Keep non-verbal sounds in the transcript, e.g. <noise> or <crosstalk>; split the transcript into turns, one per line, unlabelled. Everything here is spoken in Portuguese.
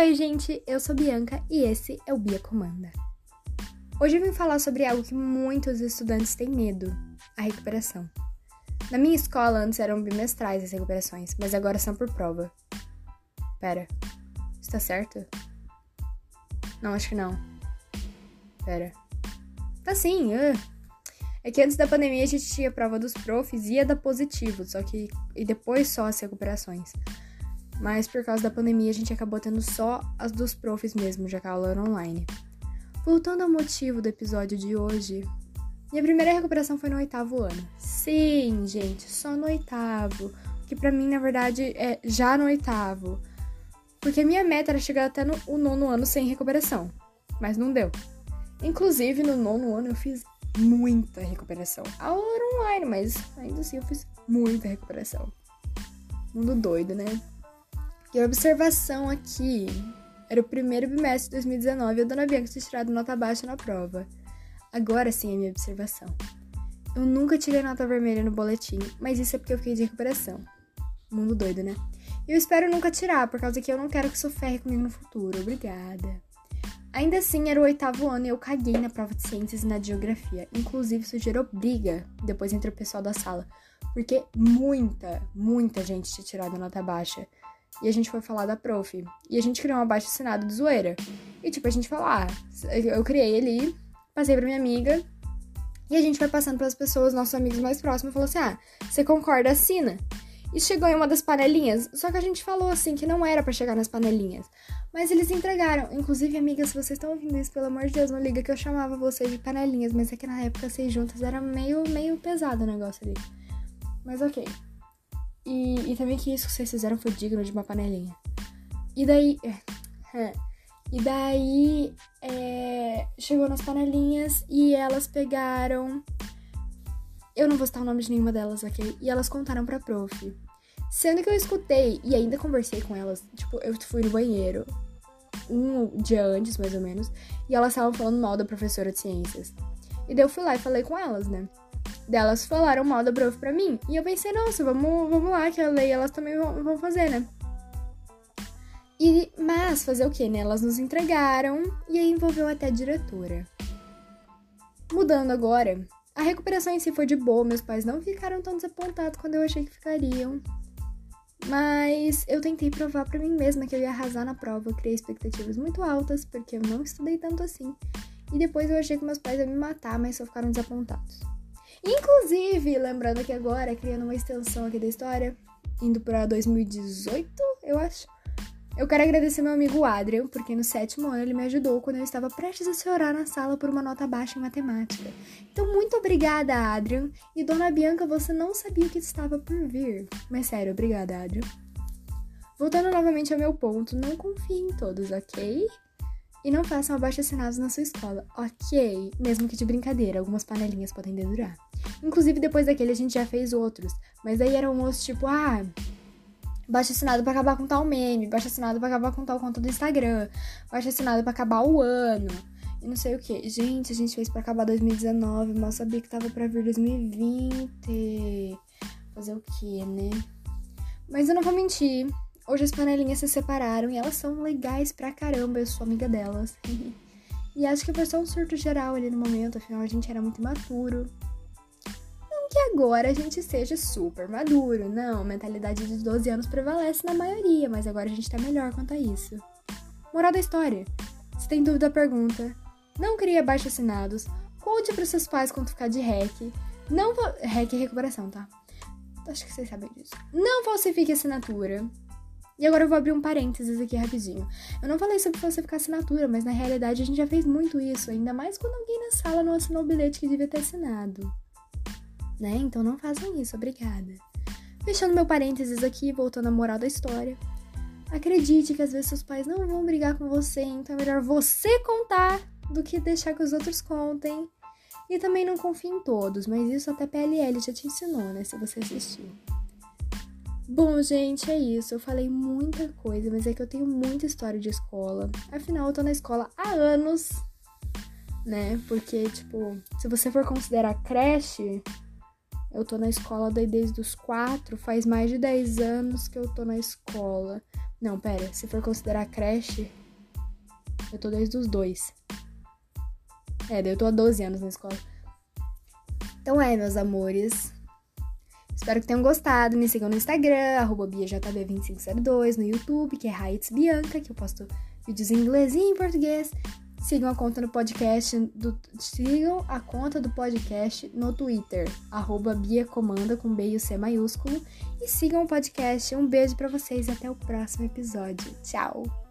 oi, gente! Eu sou Bianca e esse é o Bia Comanda. Hoje eu vim falar sobre algo que muitos estudantes têm medo: a recuperação. Na minha escola, antes eram bimestrais as recuperações, mas agora são por prova. Pera, está certo? Não, acho que não. Pera. Tá sim, uh. É que antes da pandemia a gente tinha a prova dos profs e a da positivo, só que. E depois só as recuperações. Mas por causa da pandemia a gente acabou tendo só as dos profs mesmo, já que a aula era online. Voltando ao motivo do episódio de hoje, minha primeira recuperação foi no oitavo ano. Sim, gente, só no oitavo. Que pra mim, na verdade, é já no oitavo. Porque minha meta era chegar até no o nono ano sem recuperação. Mas não deu. Inclusive, no nono ano eu fiz muita recuperação. A aula era online, mas ainda assim eu fiz muita recuperação. Mundo doido, né? E a observação aqui era o primeiro bimestre de 2019 e a dona Bianca tinha tirado nota baixa na prova. Agora sim é minha observação. Eu nunca tirei nota vermelha no boletim, mas isso é porque eu fiquei de recuperação. Mundo doido, né? Eu espero nunca tirar, por causa que eu não quero que isso ferre comigo no futuro. Obrigada. Ainda assim, era o oitavo ano e eu caguei na prova de ciências e na geografia. Inclusive, isso gerou briga depois entre o pessoal da sala. Porque muita, muita gente tinha tirado nota baixa. E a gente foi falar da prof. E a gente criou um abaixo assinado de zoeira. E tipo, a gente falou, ah, eu criei ali, passei pra minha amiga. E a gente foi passando pelas pessoas, nossos amigos mais próximos, falou assim: ah, você concorda, assina. E chegou em uma das panelinhas, só que a gente falou assim que não era para chegar nas panelinhas. Mas eles entregaram. Inclusive, amigas, se vocês estão ouvindo isso, pelo amor de Deus, não liga que eu chamava vocês de panelinhas, mas é que na época vocês juntas era meio, meio pesado o negócio ali. Mas ok. E, e também que isso que vocês fizeram foi digno de uma panelinha. E daí. É, e daí. É, chegou nas panelinhas e elas pegaram. Eu não vou citar o nome de nenhuma delas, ok? E elas contaram pra prof. Sendo que eu escutei e ainda conversei com elas. Tipo, eu fui no banheiro um dia antes, mais ou menos, e elas estavam falando mal da professora de ciências. E daí eu fui lá e falei com elas, né? Delas falaram mal da prof pra mim. E eu pensei, nossa, vamos, vamos lá, que a lei elas também vão, vão fazer, né? E, mas fazer o que, né? Elas nos entregaram e aí envolveu até a diretora. Mudando agora, a recuperação em si foi de boa, meus pais não ficaram tão desapontados quando eu achei que ficariam. Mas eu tentei provar para mim mesma que eu ia arrasar na prova, eu criei expectativas muito altas, porque eu não estudei tanto assim. E depois eu achei que meus pais iam me matar, mas só ficaram desapontados. Inclusive, lembrando aqui agora, criando uma extensão aqui da história, indo para 2018, eu acho. Eu quero agradecer meu amigo Adrian, porque no sétimo ano ele me ajudou quando eu estava prestes a chorar na sala por uma nota baixa em matemática. Então, muito obrigada, Adrian. E Dona Bianca, você não sabia o que estava por vir. Mas sério, obrigada, Adrian. Voltando novamente ao meu ponto, não confie em todos, ok? E não façam abaixo-assinados na sua escola, ok? Mesmo que de brincadeira, algumas panelinhas podem dedurar. Inclusive, depois daquele a gente já fez outros, mas aí era um outro tipo, ah, baixa assinado para acabar com tal meme, baixa assinado para acabar com tal conta do Instagram, baixa assinado para acabar o ano, e não sei o que. Gente, a gente fez para acabar 2019, mal sabia que tava para vir 2020. Fazer o que, né? Mas eu não vou mentir, Hoje as panelinhas se separaram e elas são legais pra caramba, eu sou amiga delas. <laughs> e acho que foi só um surto geral ali no momento, afinal a gente era muito imaturo. Não que agora a gente seja super maduro, não, a mentalidade de 12 anos prevalece na maioria, mas agora a gente tá melhor quanto a isso. Moral da história: se tem dúvida, pergunta. Não crie abaixo assinados. Conte pros seus pais quando ficar de REC. Não. REC é recuperação, tá? Acho que vocês sabem disso. Não falsifique assinatura. E agora eu vou abrir um parênteses aqui rapidinho. Eu não falei sobre falsificar assinatura, mas na realidade a gente já fez muito isso, ainda mais quando alguém na sala não assinou o bilhete que devia ter assinado. Né? Então não façam isso, obrigada. Fechando meu parênteses aqui, voltando à moral da história. Acredite que às vezes seus pais não vão brigar com você, então é melhor você contar do que deixar que os outros contem. E também não confie em todos, mas isso até PLL já te ensinou, né? Se você assistiu. Bom, gente, é isso. Eu falei muita coisa, mas é que eu tenho muita história de escola. Afinal, eu tô na escola há anos, né? Porque, tipo, se você for considerar creche, Eu tô na escola desde os 4, faz mais de 10 anos que eu tô na escola. Não, pera, se for considerar creche, eu tô desde os 2. É, eu tô há 12 anos na escola. Então é, meus amores. Espero que tenham gostado. Me sigam no Instagram, arroba BiaJB2502, no YouTube, que é Heights Bianca, que eu posto vídeos em inglês e em português. Sigam a conta no podcast do, sigam a conta do podcast no Twitter, arroba Bia Comanda com B e o C maiúsculo. E sigam o podcast. Um beijo para vocês e até o próximo episódio. Tchau!